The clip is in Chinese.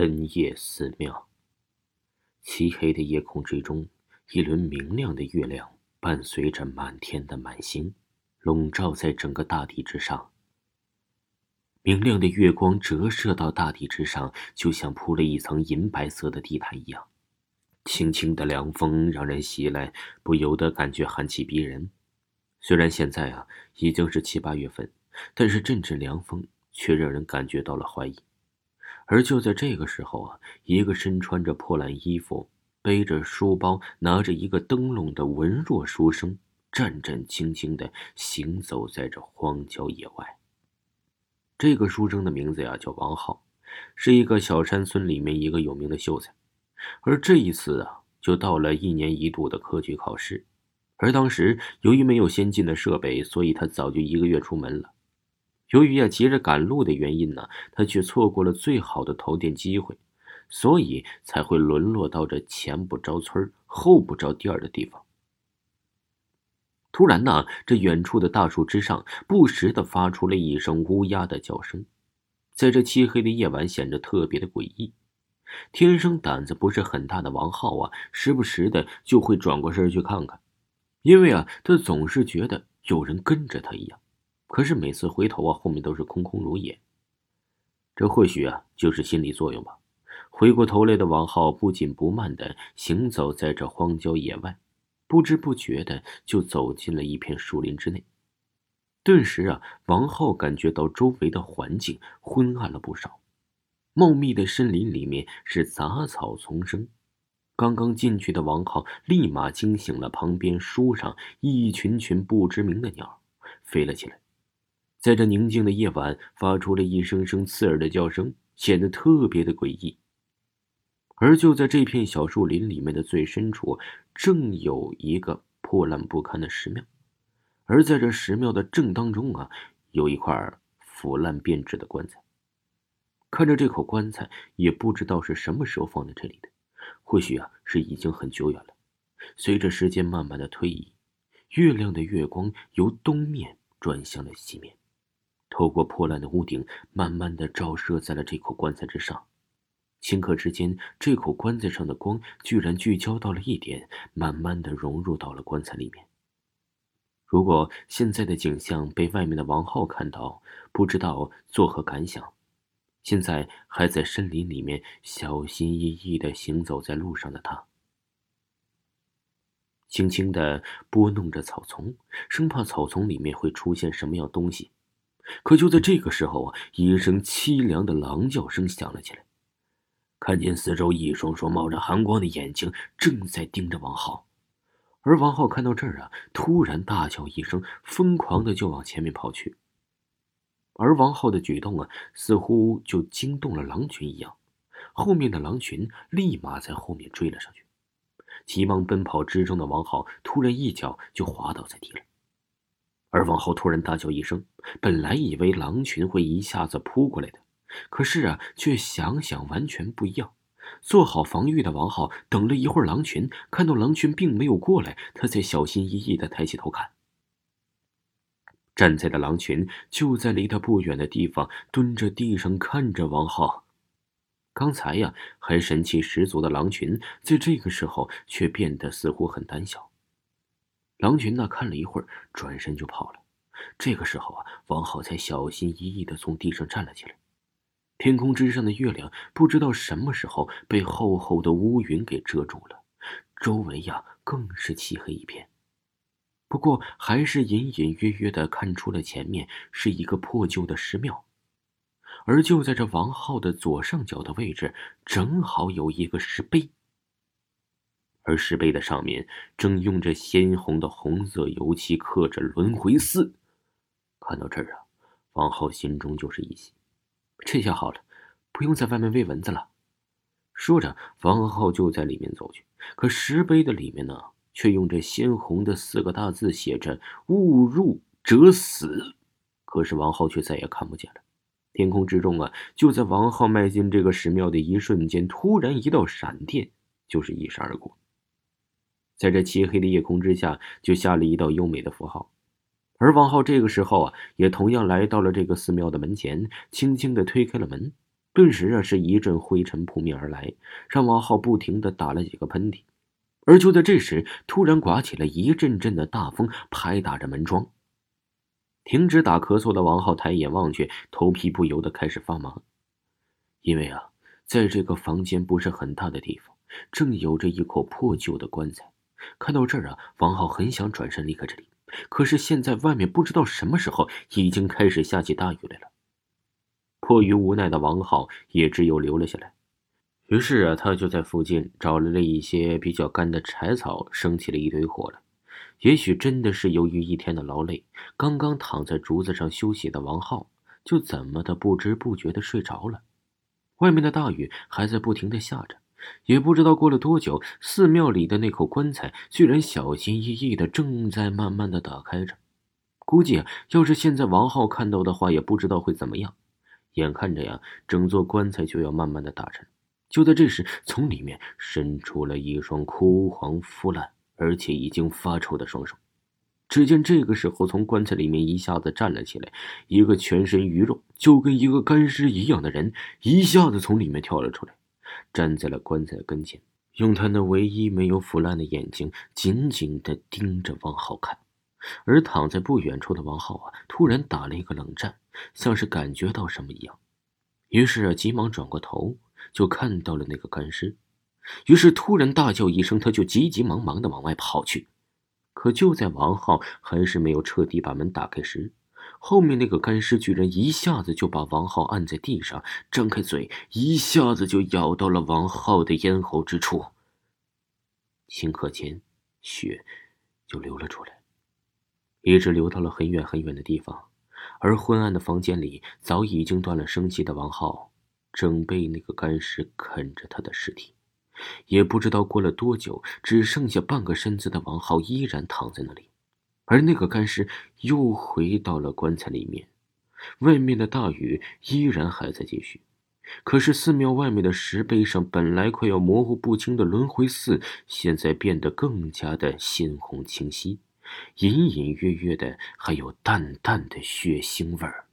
深夜寺庙，漆黑的夜空之中，一轮明亮的月亮伴随着满天的满星，笼罩在整个大地之上。明亮的月光折射到大地之上，就像铺了一层银白色的地毯一样。轻轻的凉风让人袭来，不由得感觉寒气逼人。虽然现在啊已经是七八月份，但是阵阵凉风却让人感觉到了怀疑。而就在这个时候啊，一个身穿着破烂衣服、背着书包、拿着一个灯笼的文弱书生，战战兢兢的行走在这荒郊野外。这个书生的名字呀叫王浩，是一个小山村里面一个有名的秀才。而这一次啊，就到了一年一度的科举考试，而当时由于没有先进的设备，所以他早就一个月出门了。由于呀急着赶路的原因呢，他却错过了最好的投店机会，所以才会沦落到这前不着村后不着店的地方。突然呢，这远处的大树之上不时的发出了一声乌鸦的叫声，在这漆黑的夜晚显得特别的诡异。天生胆子不是很大的王浩啊，时不时的就会转过身去看看，因为啊，他总是觉得有人跟着他一样。可是每次回头啊，后面都是空空如也。这或许啊，就是心理作用吧。回过头来的王浩不紧不慢的行走在这荒郊野外，不知不觉的就走进了一片树林之内。顿时啊，王浩感觉到周围的环境昏暗了不少。茂密的森林里面是杂草丛生，刚刚进去的王浩立马惊醒了旁边树上一群群不知名的鸟，飞了起来。在这宁静的夜晚，发出了一声声刺耳的叫声，显得特别的诡异。而就在这片小树林里面的最深处，正有一个破烂不堪的石庙，而在这石庙的正当中啊，有一块腐烂变质的棺材。看着这口棺材，也不知道是什么时候放在这里的，或许啊是已经很久远了。随着时间慢慢的推移，月亮的月光由东面转向了西面。透过破烂的屋顶，慢慢的照射在了这口棺材之上。顷刻之间，这口棺材上的光居然聚焦到了一点，慢慢的融入到了棺材里面。如果现在的景象被外面的王浩看到，不知道作何感想。现在还在森林里面小心翼翼的行走在路上的他，轻轻的拨弄着草丛，生怕草丛里面会出现什么样东西。可就在这个时候啊，一声凄凉的狼叫声响了起来。看见四周一双双冒着寒光的眼睛正在盯着王浩，而王浩看到这儿啊，突然大叫一声，疯狂的就往前面跑去。而王浩的举动啊，似乎就惊动了狼群一样，后面的狼群立马在后面追了上去。急忙奔跑之中的王浩突然一脚就滑倒在地了。而王浩突然大叫一声，本来以为狼群会一下子扑过来的，可是啊，却想想完全不一样。做好防御的王浩等了一会儿，狼群看到狼群并没有过来，他才小心翼翼的抬起头看。站在的狼群就在离他不远的地方，蹲着地上看着王浩。刚才呀，还神气十足的狼群，在这个时候却变得似乎很胆小。狼群呢，看了一会儿，转身就跑了。这个时候啊，王浩才小心翼翼的从地上站了起来。天空之上的月亮，不知道什么时候被厚厚的乌云给遮住了，周围呀更是漆黑一片。不过，还是隐隐约约的看出了前面是一个破旧的石庙，而就在这王浩的左上角的位置，正好有一个石碑。而石碑的上面正用着鲜红的红色油漆刻着“轮回寺”。看到这儿啊，王浩心中就是一喜，这下好了，不用在外面喂蚊子了。说着，王浩就在里面走去。可石碑的里面呢，却用着鲜红的四个大字写着“误入者死”。可是王浩却再也看不见了。天空之中啊，就在王浩迈进这个石庙的一瞬间，突然一道闪电就是一闪而过。在这漆黑的夜空之下，就下了一道优美的符号。而王浩这个时候啊，也同样来到了这个寺庙的门前，轻轻的推开了门，顿时啊是一阵灰尘扑面而来，让王浩不停的打了几个喷嚏。而就在这时，突然刮起了一阵阵的大风，拍打着门窗。停止打咳嗽的王浩抬眼望去，头皮不由得开始发麻，因为啊，在这个房间不是很大的地方，正有着一口破旧的棺材。看到这儿啊，王浩很想转身离开这里，可是现在外面不知道什么时候已经开始下起大雨来了。迫于无奈的王浩也只有留了下来。于是啊，他就在附近找来了一些比较干的柴草，生起了一堆火来。也许真的是由于一天的劳累，刚刚躺在竹子上休息的王浩，就怎么的不知不觉的睡着了。外面的大雨还在不停的下着，也不知道过了多久，寺庙里的那口棺材居然小心翼翼的正在慢慢的打开着。估计啊，要是现在王浩看到的话，也不知道会怎么样。眼看着呀，整座棺材就要慢慢的打沉，就在这时，从里面伸出了一双枯黄腐烂而且已经发臭的双手。只见这个时候，从棺材里面一下子站了起来，一个全身鱼肉就跟一个干尸一样的人，一下子从里面跳了出来，站在了棺材跟前，用他那唯一没有腐烂的眼睛紧紧的盯着王浩看。而躺在不远处的王浩啊，突然打了一个冷战，像是感觉到什么一样，于是啊，急忙转过头，就看到了那个干尸，于是突然大叫一声，他就急急忙忙的往外跑去。可就在王浩还是没有彻底把门打开时，后面那个干尸居然一下子就把王浩按在地上，张开嘴，一下子就咬到了王浩的咽喉之处。顷刻间，血就流了出来。一直流到了很远很远的地方，而昏暗的房间里，早已经断了生气的王浩，正被那个干尸啃着他的尸体。也不知道过了多久，只剩下半个身子的王浩依然躺在那里，而那个干尸又回到了棺材里面。外面的大雨依然还在继续，可是寺庙外面的石碑上本来快要模糊不清的轮回寺，现在变得更加的鲜红清晰。隐隐约约的，还有淡淡的血腥味儿。